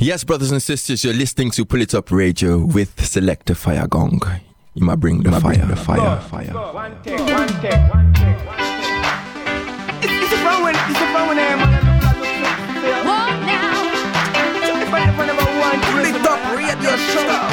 Yes, brothers and sisters, you're listening to Pull It Up Radio with Selector Fire Gong. You might bring the fire, the fire, fire. One take, one take, one take, one take. It's, it's a fun it's a fun eh, man. Walk now. If I ever never want to Pull it up, radio show,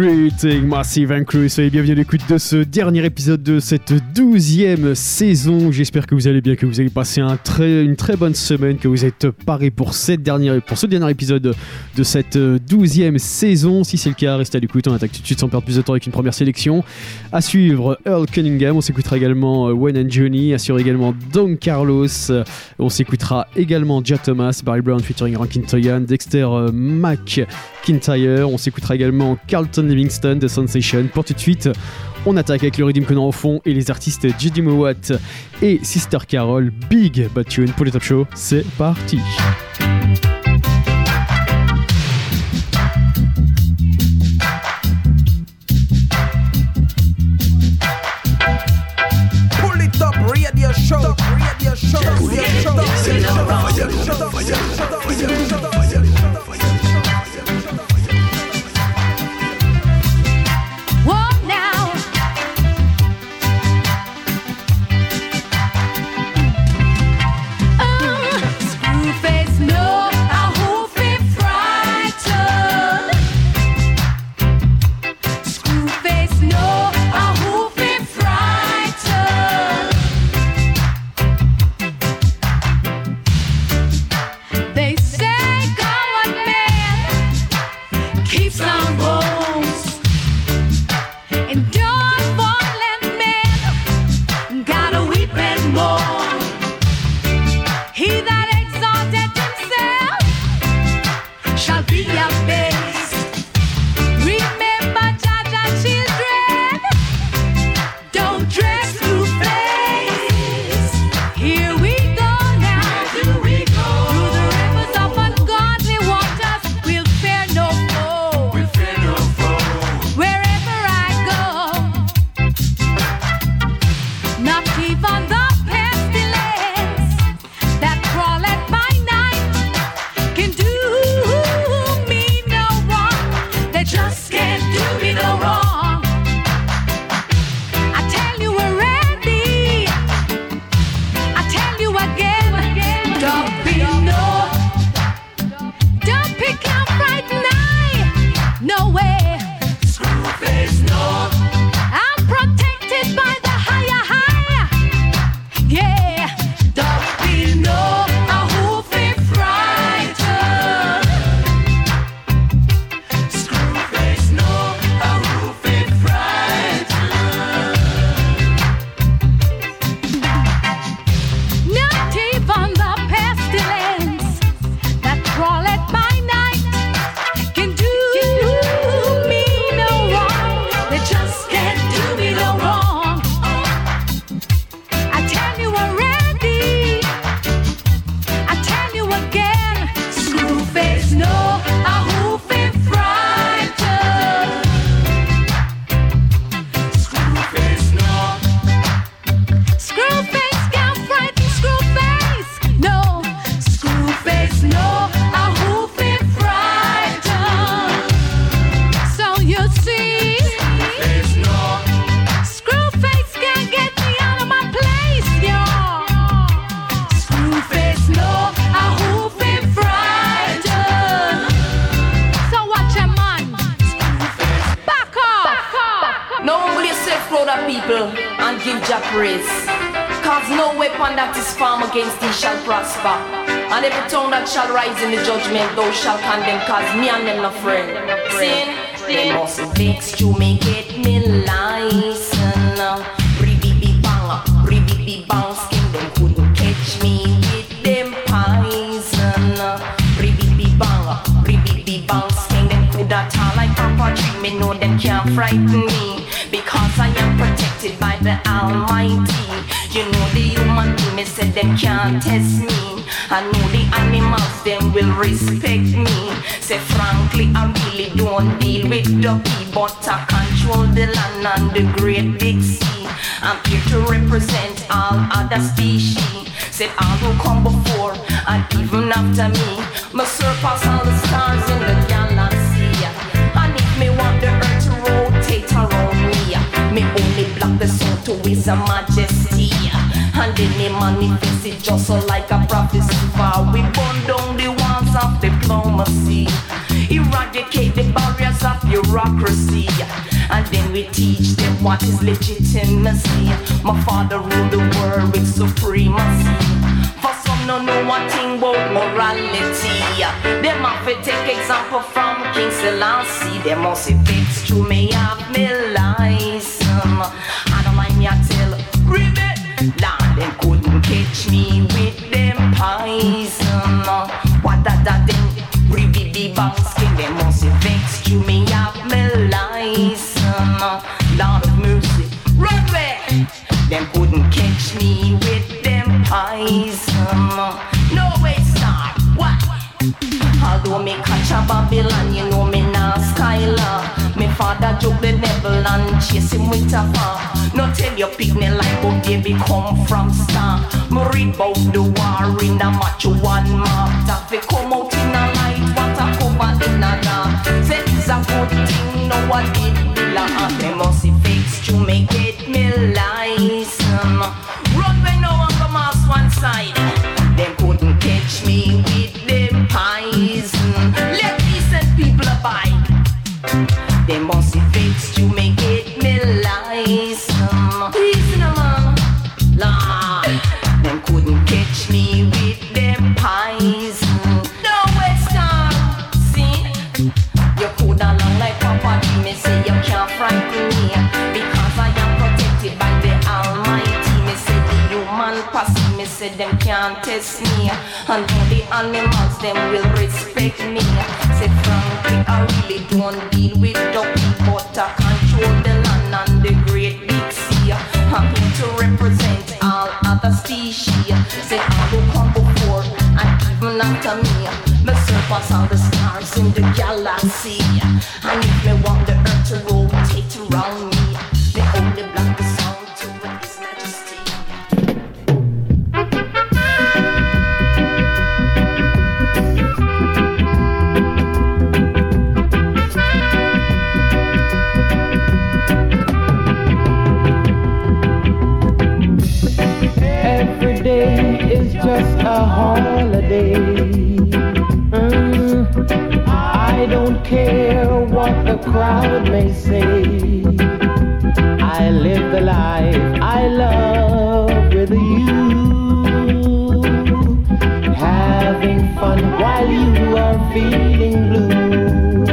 Greeting Massive Crew, soyez bienvenus à l'écoute de ce dernier épisode de cette douzième saison. J'espère que vous allez bien, que vous avez passé une très bonne semaine, que vous êtes parés pour, cette dernière, pour ce dernier épisode de cette douzième saison. Si c'est le cas, restez à l'écoute, on attaque tout de suite sans perdre plus de temps avec une première sélection. À suivre, Earl Cunningham, on s'écoutera également euh, Wayne and Johnny, assure également Don Carlos, Euh, on s'écoutera également Jat Thomas, Barry Brown featuring Rankin Toyan, Dexter euh, McIntyre, on s'écoutera également Carlton Livingston de Sensation. Pour tout de suite, on attaque avec le rythme qu'on a au fond et les artistes Judy Mowat et Sister Carol, Big Bad Tune pour le Top Show. C'est parti! Pull it up, radio show, radio show, radio show. In the judgment, thou shall condemn, cause me and them no friend. Sin, they must vex to make it me license. Ribibi bang, ribibi bang, skin them couldn't catch me with them poison. Ribibi bang, ribibi bang, skin them coulda tall like papa tree. Me know them can't frighten me because I am protected by the Almighty. You know the human being, me said them can't test me. I know the animals them will respect me. Say frankly, I really don't deal with people, but I control the land and the great big sea. I'm here to represent all other species. Said all who come before and even after me, must surpass all the stars in the galaxy. And if me want the earth to rotate around me, me only block the sun to his majesty. And then me manifest it just so like a prophecy. For we burn down the walls of diplomacy, eradicate the barriers of bureaucracy. And then we teach them what is legitimacy. My father ruled the world with supremacy. For some no know one thing about morality. Them have to take example from King Selassie. They must be fixed to me have me lies. Catch me with them. Um, what that that them Ribbit the banks king. They must vexed to me have me. Um, Lord of mercy, run back. Them couldn't catch me with them. Um, no way, star. What? Although me catch a Babylon, and chase him with a far. No tell your picnic like how baby come from star. Me read about the war in a macho one mark. That we come out in a light, what a cover in a dark. Say it's a good thing, no one did belong. They must fixed to make it me lies. Say them can't test me, and all the animals them will respect me. Say frankly, I really don't deal with the but I control the land and the great big sea. I'm here to represent all other species. Say I will come before and even after me. Me surpass all the stars in the galaxy. And if me want the earth to rotate around me, just a holiday. Mm, I don't care what the crowd may say. I live the life I love with you. Having fun while you are feeling blue.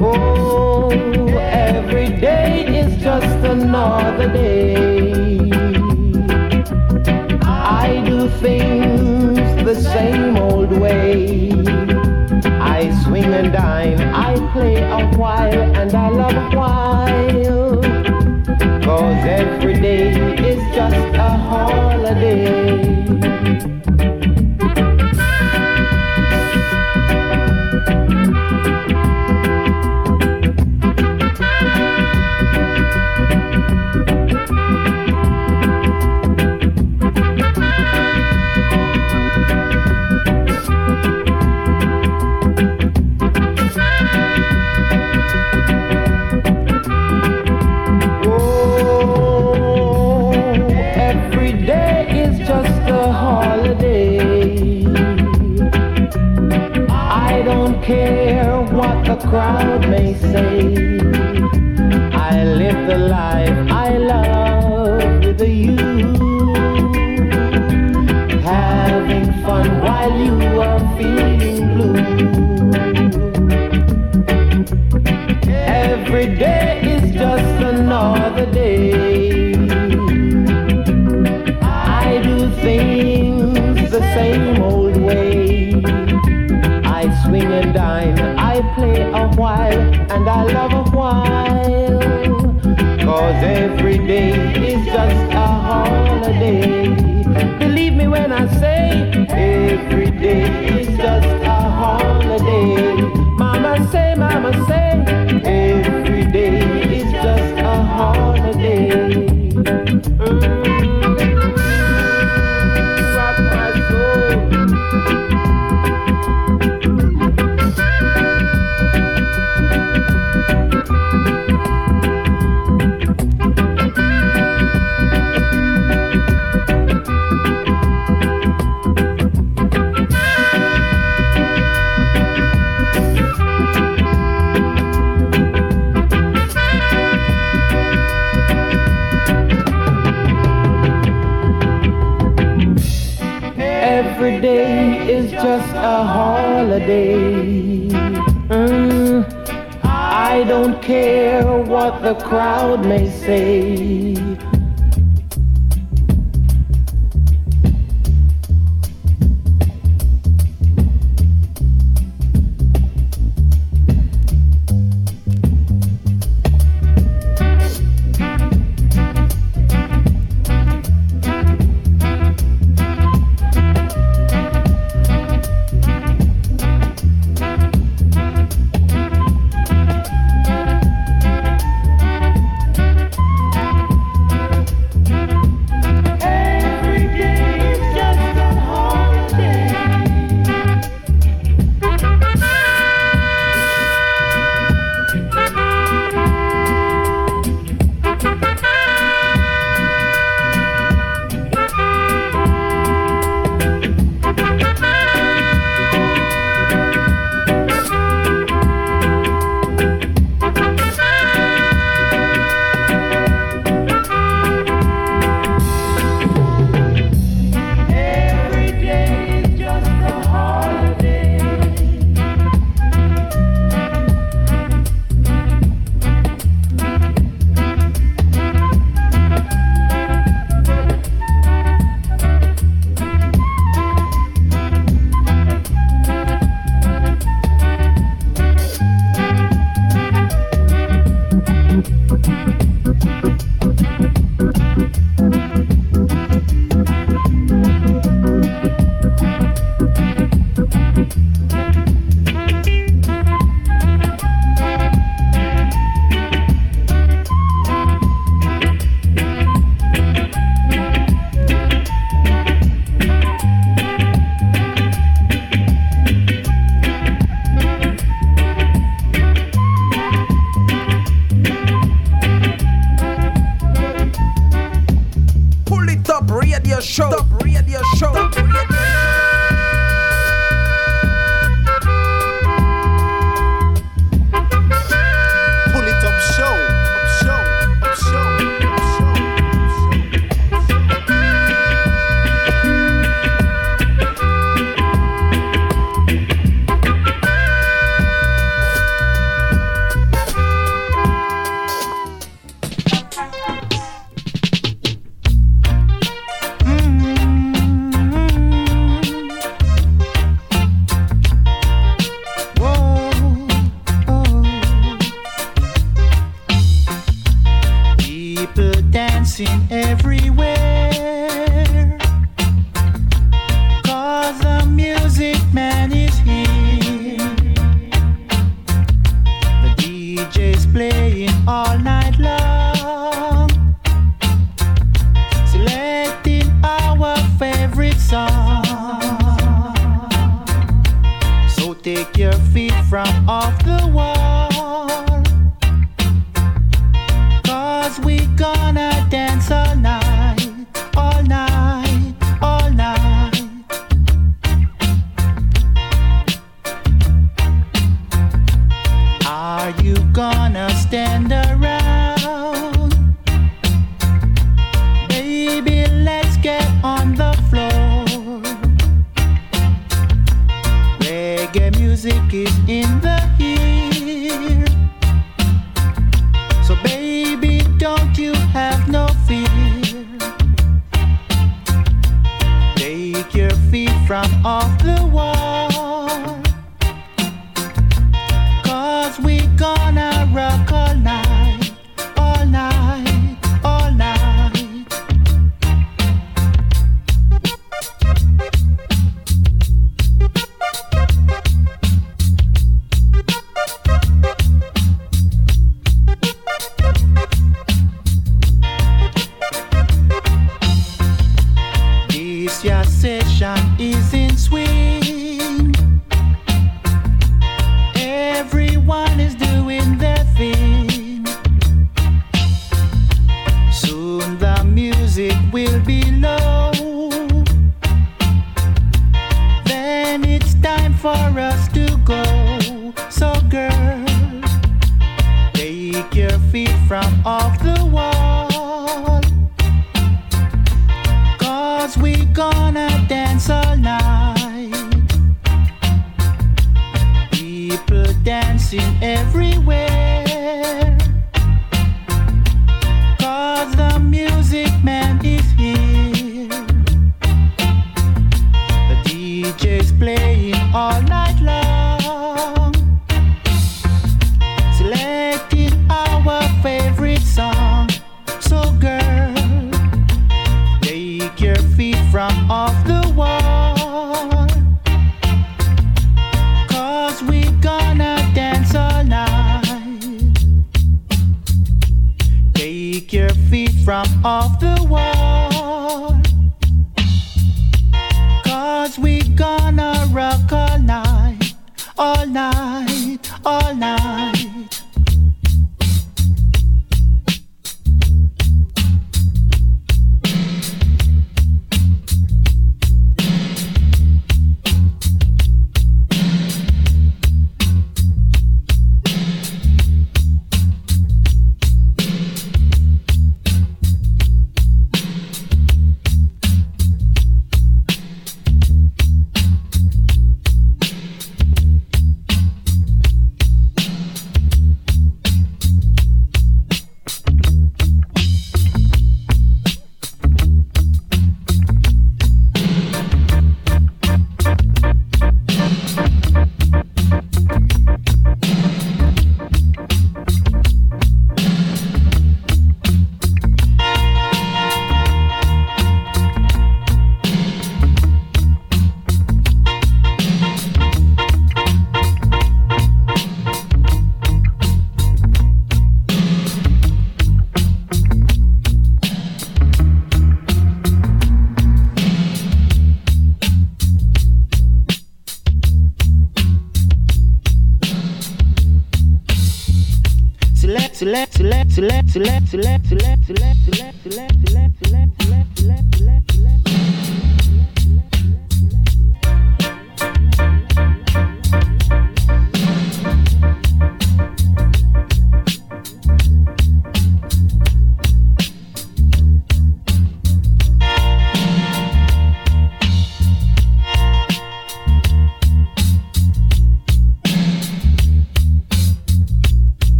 Oh, every day is just another day. Things the same old way. I swing and dine, I play a while, and I love a while. Cause every day is just a holiday.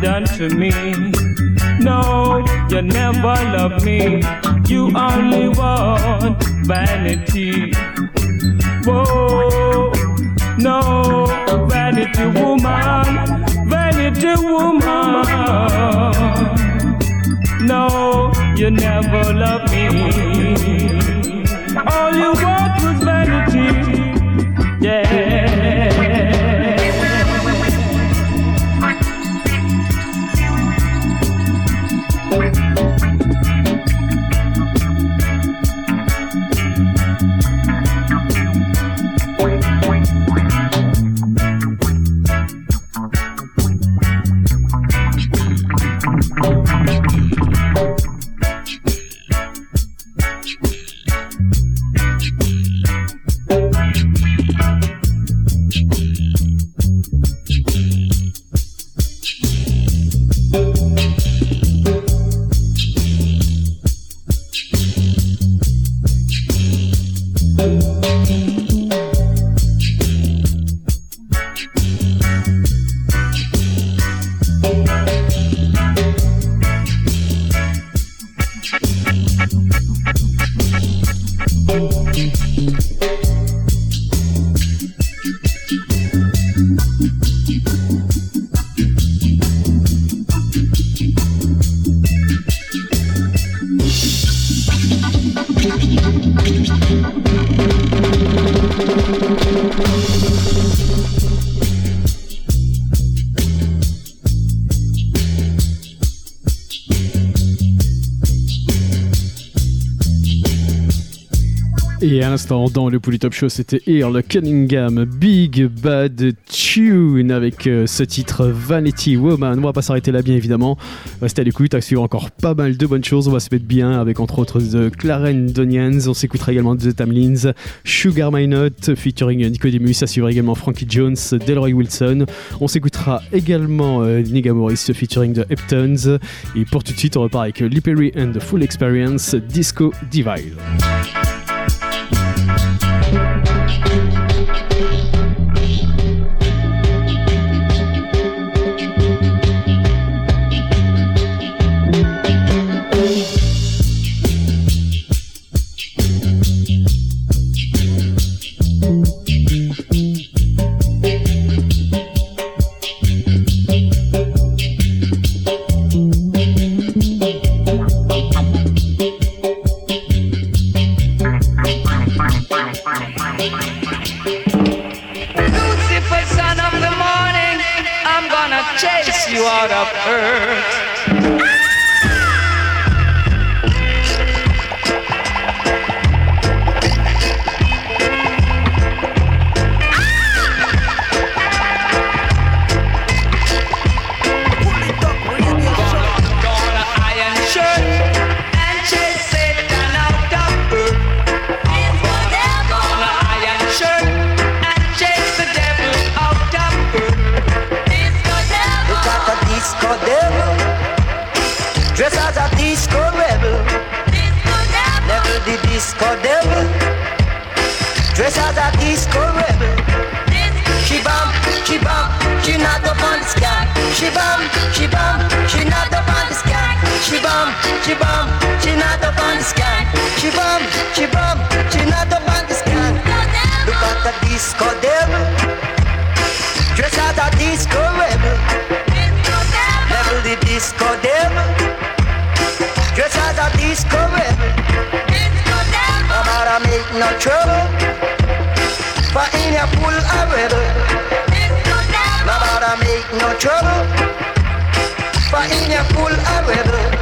Done to me. No, you never loved me. You only want vanity. Whoa, no, vanity woman, vanity woman. No, you never loved me. All you want was vanity. Et à l'instant, dans le Pouli Top Show, c'était Earl Cunningham, Big Bad Tune, avec euh, ce titre Vanity Woman. On va pas s'arrêter là, bien évidemment. Restez à l'écoute, à suivre encore pas mal de bonnes choses. On va se mettre bien avec entre autres The Clarendonians. On s'écoutera également The Tamlins, Sugar My Note, featuring Nicodemus. À suivre également Frankie Jones, Delroy Wilson. On s'écoutera également euh, Nigga Morris, featuring The Heptones. Et pour tout de suite, on repart avec Lee Perry and the Full Experience, Disco Divide. She bum, she not up on the scan. She bum, she bum, she not up on the scan. Look at the disco devil, dress as a disco rebel. Level the disco devil, dress as a disco rebel. No matter make no trouble, for in your pull a rebel. No matter make no trouble, for in your pull a rebel.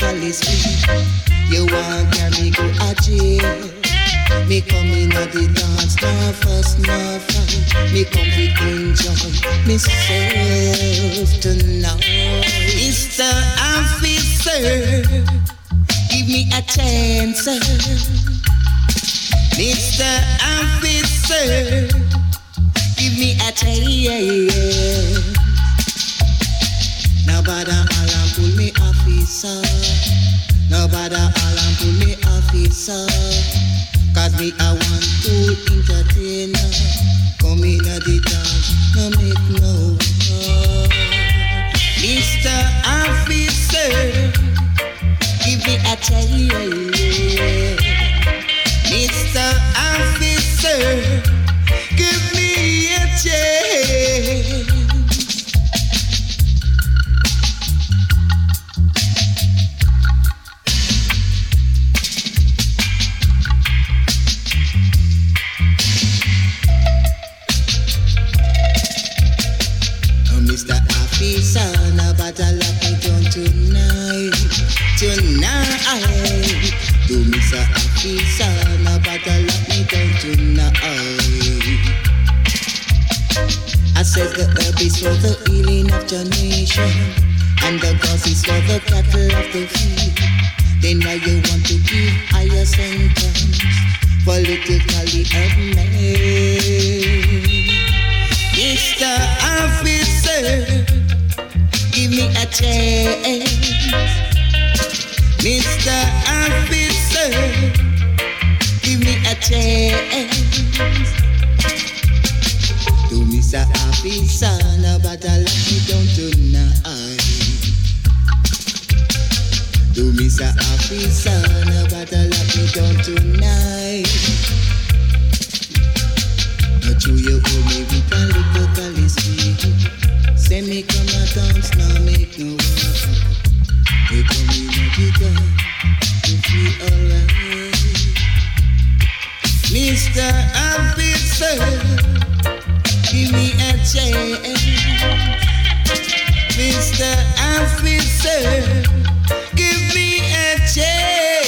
Little You want me go a jail Me come in at the dance, no fuss, no fight Me come to enjoy myself tonight. Mr. Officer Give me a chance. Mr. Officer Give me a chance Nobody alarm pull me officer. Nobody alarm pull me officer. Cause me I want to entertain Come in at the dance, no make no noise. Mr. Officer, give me a chance. Mr. Officer, give me a chance. No better lock me down tonight, tonight. To Mr. Officer, no better lock me down tonight. I said the herb is for the healing of your nation, and the cause is for the cattle of the field. Then why you want to give higher sentence politically of man? Mr. Officer, give me a chance. Mr. Officer, give me a chance. To Mr. Officer, no better let me down tonight. To Mr. Officer, no better let me down tonight. Not you, you owe me with calice Say me come a dance, now make no war. They come in a dance, to feel alright. Mr. Officer, give me a chance. Mr. Officer, give me a chance.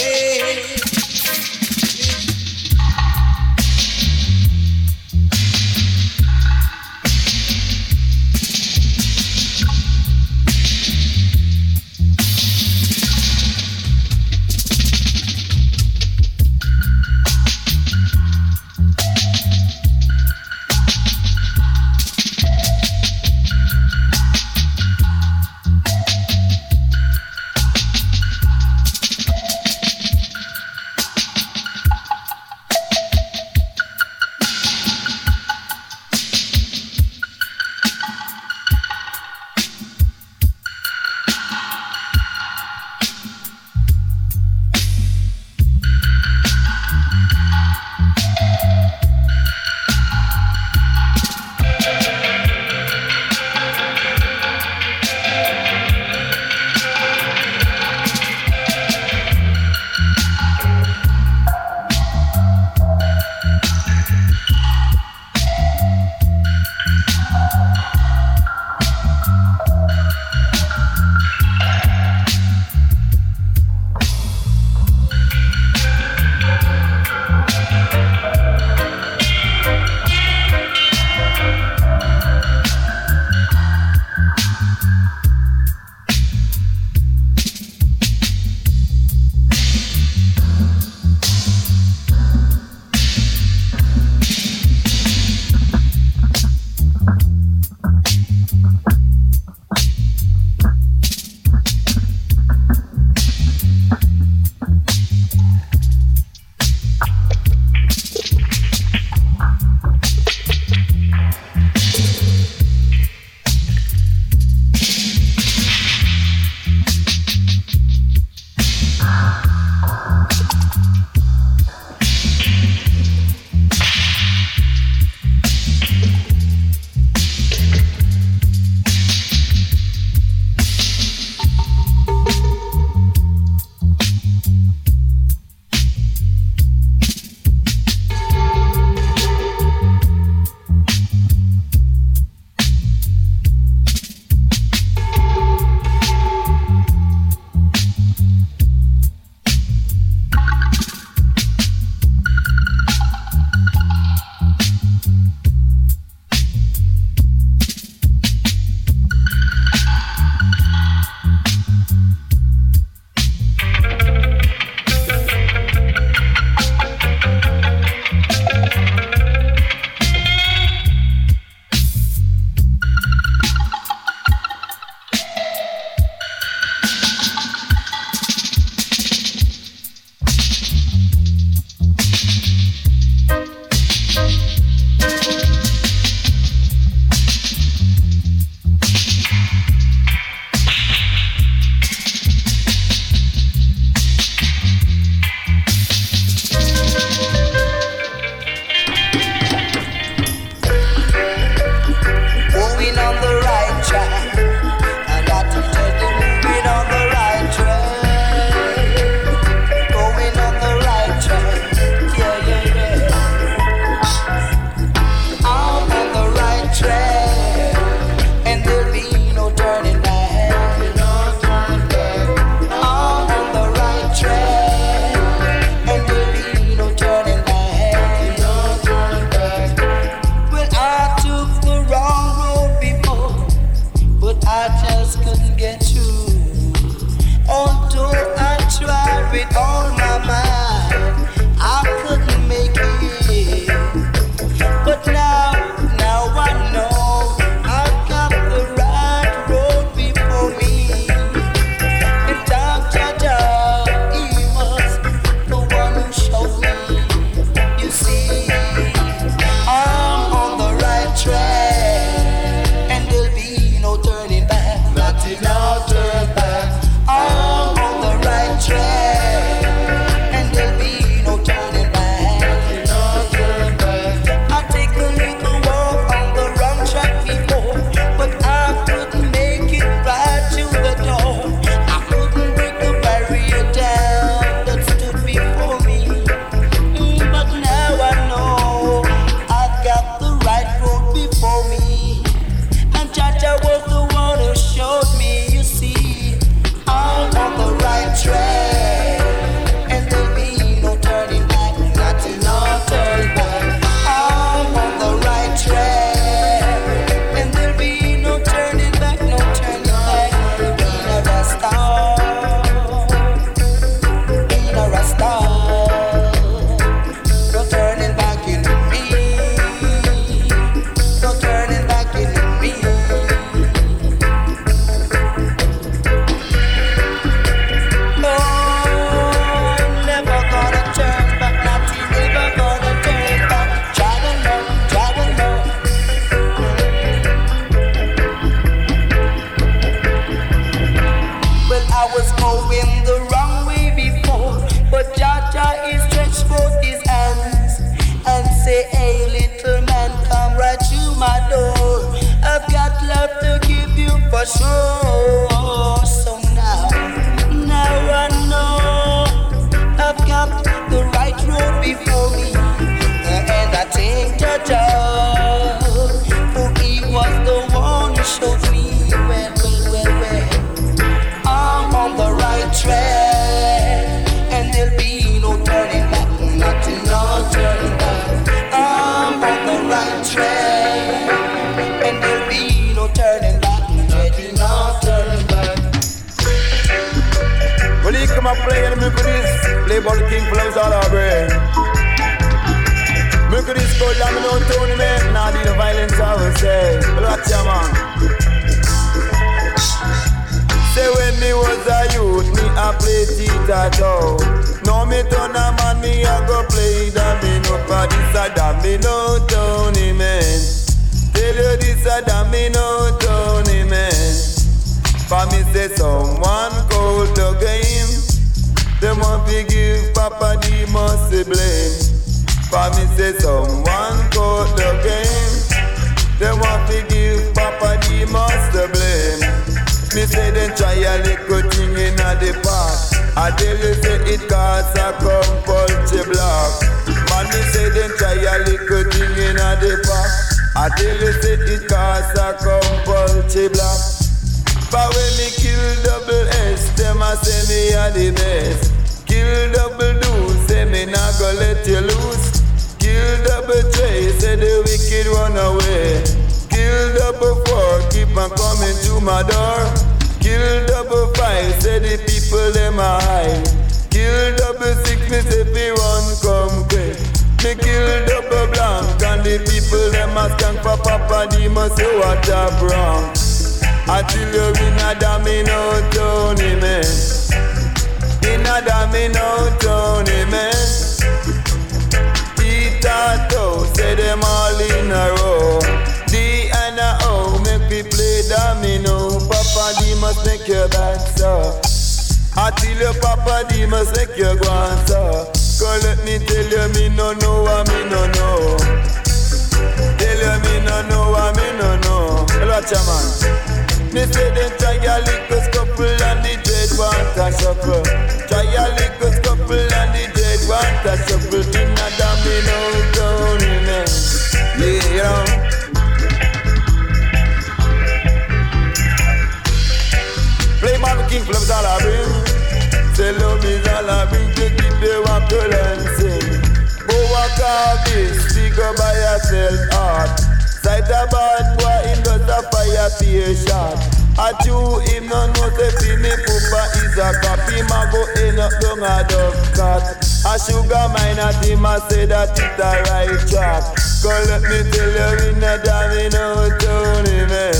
This, figure by yourself hard. Sight a bad boy, him does a fire fear shot. A chew him no know fi me poopa is a cop. Him a go end up down a Dovecot. A Sugar Minott him a say that it a right track. Go let me tell you in a domino Tony man.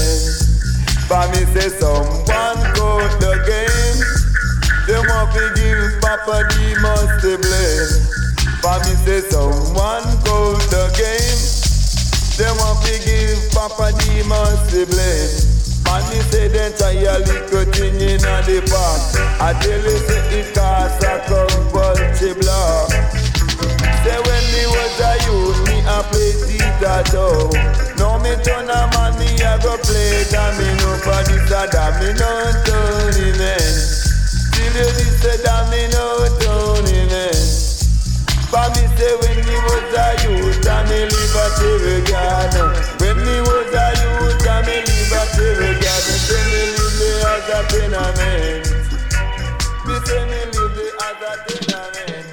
For me say someone go the game. Them want to give Papa the must blame. For me say someone go the game. They want to give Papa the must blame. Man, me say them try a little thing in the park. I tell you say it cost a compulsory block. Say when me was a youth, me a play tic-tac-toe. Now me turn a man, me a go play domino for this a domino tournament. Still you this a domino. For me say when me was a youth, I me live a terror garden. When me was a youth, I me live a terror garden. Say me live there as a tenement. Me say me live there as a tenement.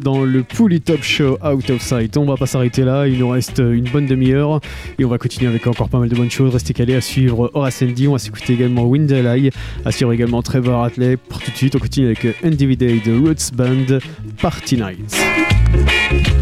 dans le Pouli Top Show Out of Sight. On va pas s'arrêter là, il nous reste euh, une bonne demi-heure et on va continuer avec encore pas mal de bonnes choses. Restez calés à suivre Horace Andy, on va s'écouter également Windel Eye, à suivre également Trevor Hartley. Pour tout de suite, on continue avec NDVD de Roots Band Party Nights.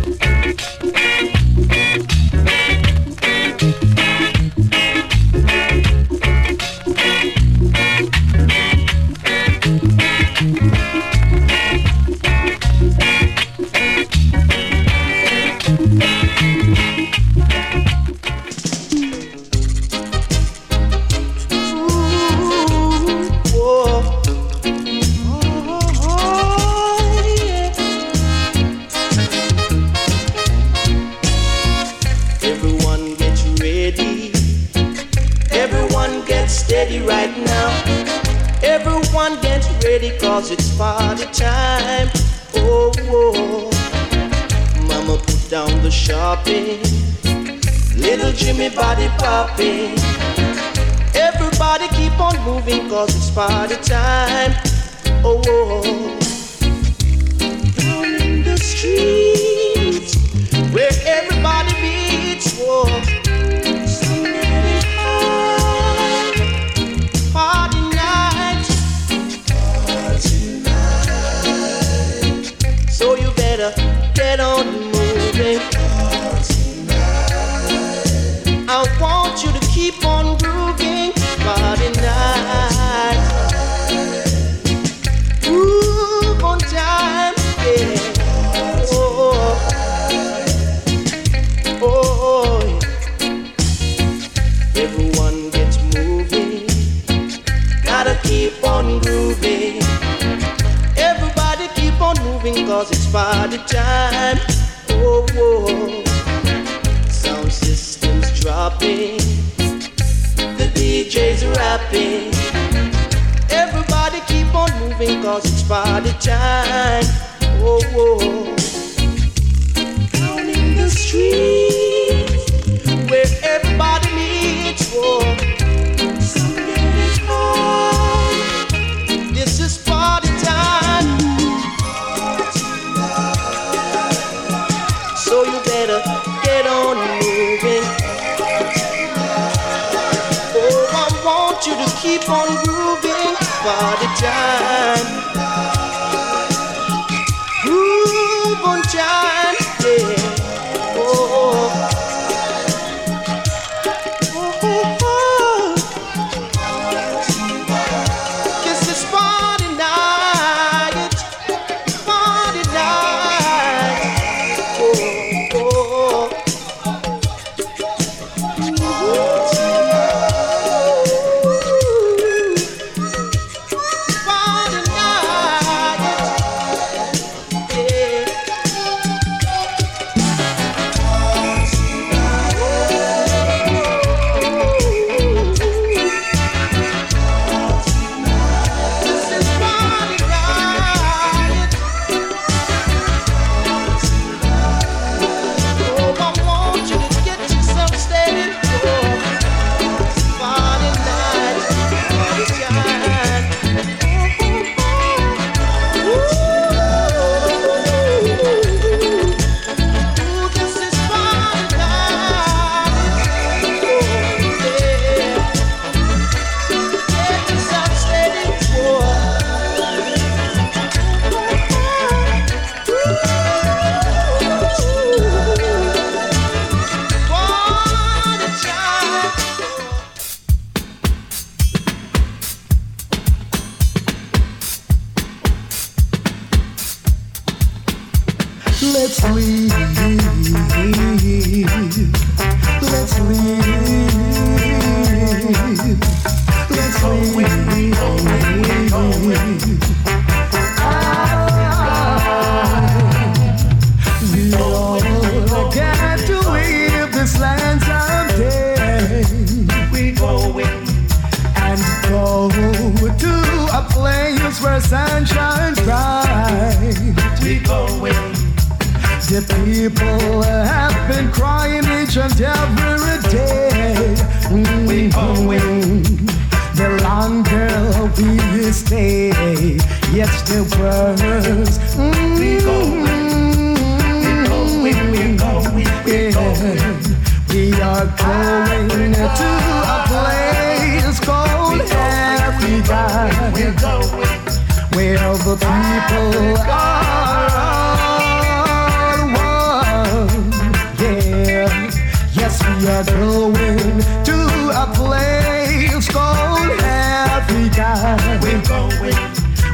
We're going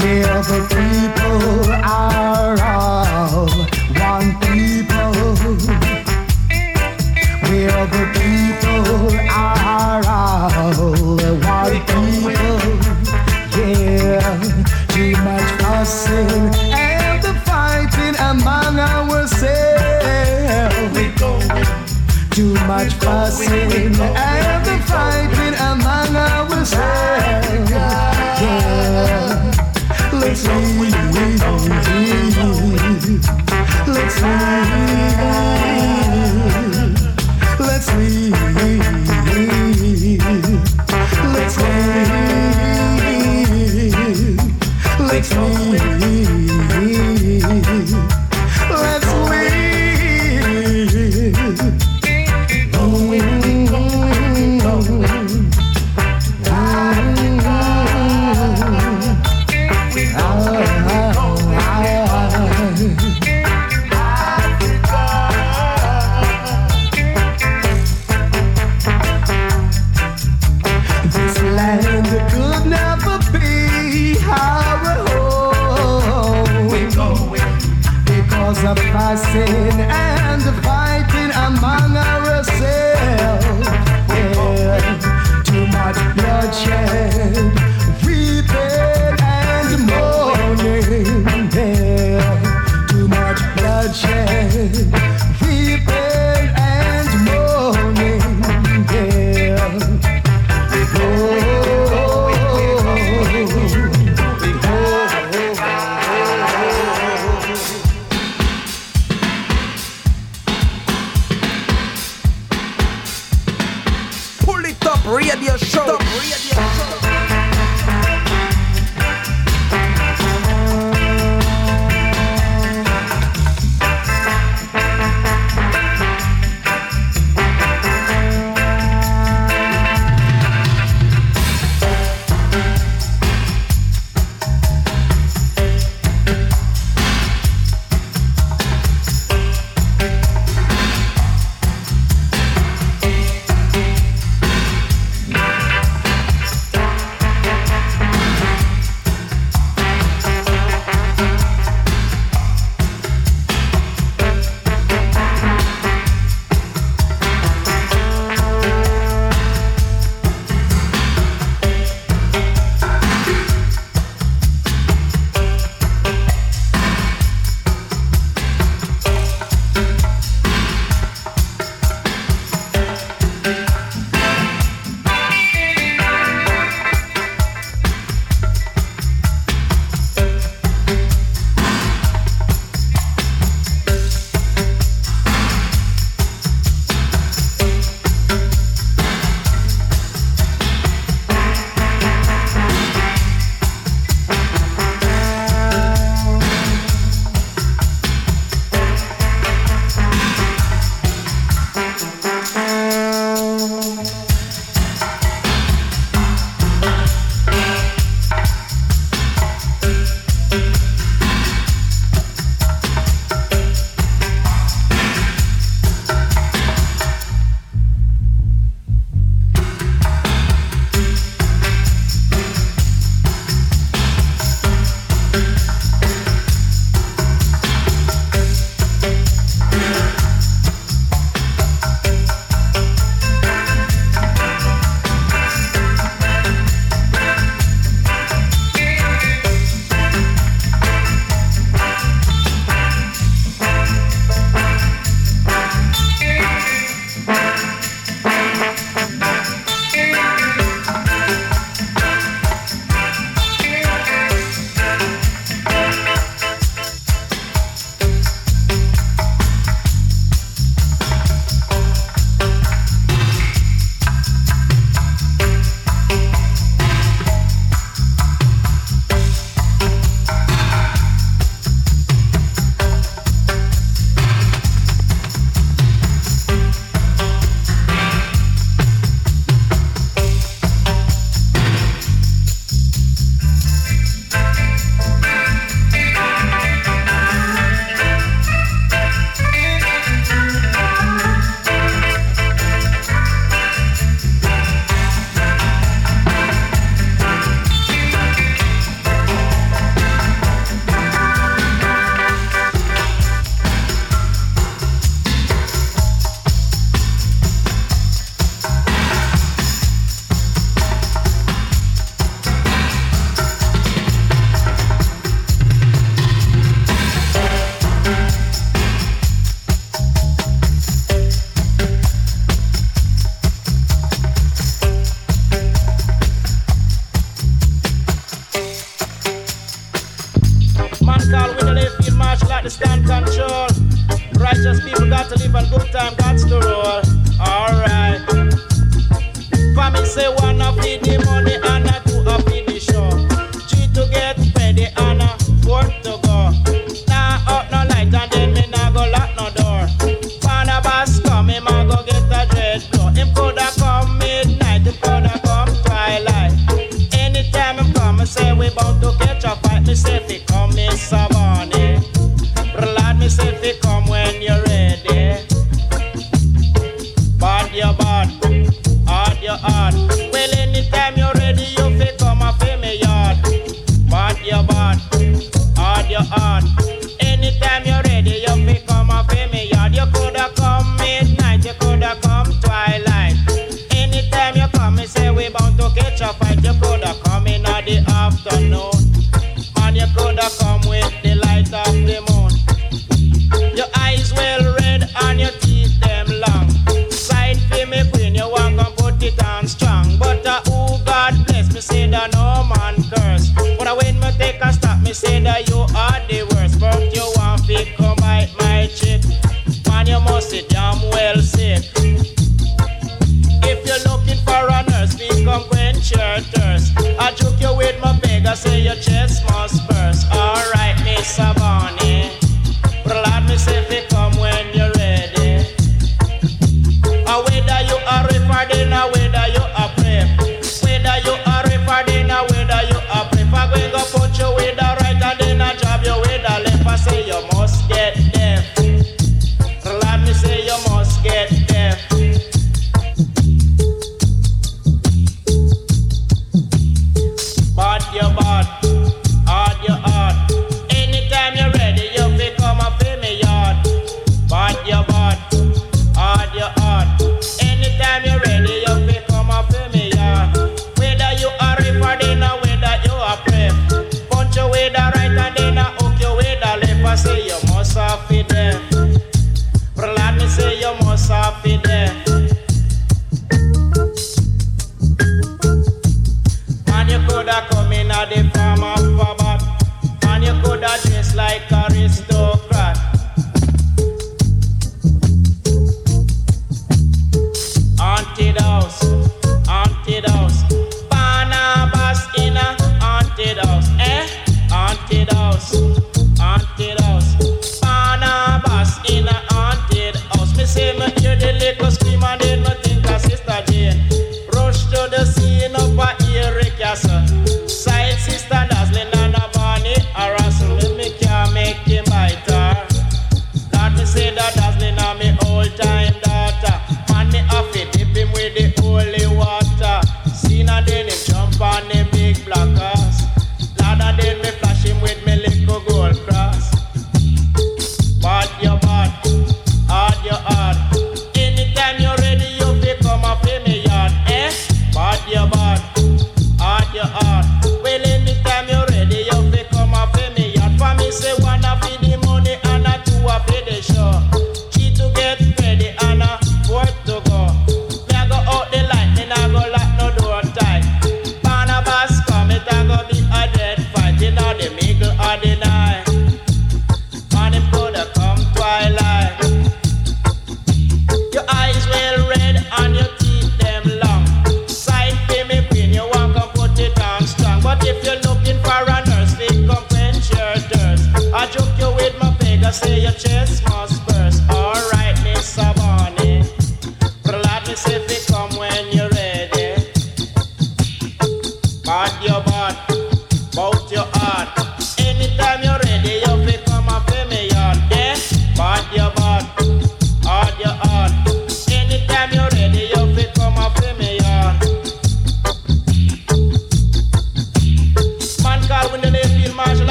where the people are all one people.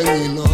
I'm hanging on.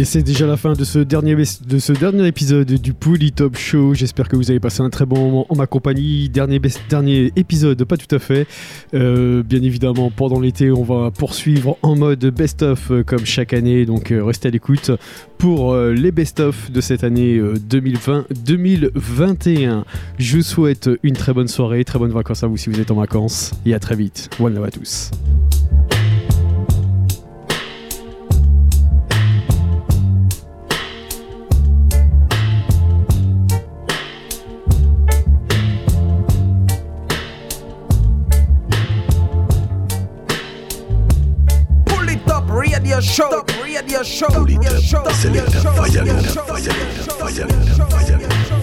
Et c'est déjà la fin de ce dernier, épisode du Pouli Top Show. J'espère que vous avez passé un très bon moment en ma compagnie. Dernier, épisode, pas tout à fait. Euh, bien évidemment, pendant l'été, on va poursuivre en mode best-of euh, comme chaque année. Donc euh, restez à l'écoute pour les best-of de cette année euh, 2020-2021. Je vous souhaite une très bonne soirée, très bonnes vacances à vous si vous êtes en vacances. Et à très vite. One love à tous. Radio show, radio show, radio show, radio show, radio show, radio show.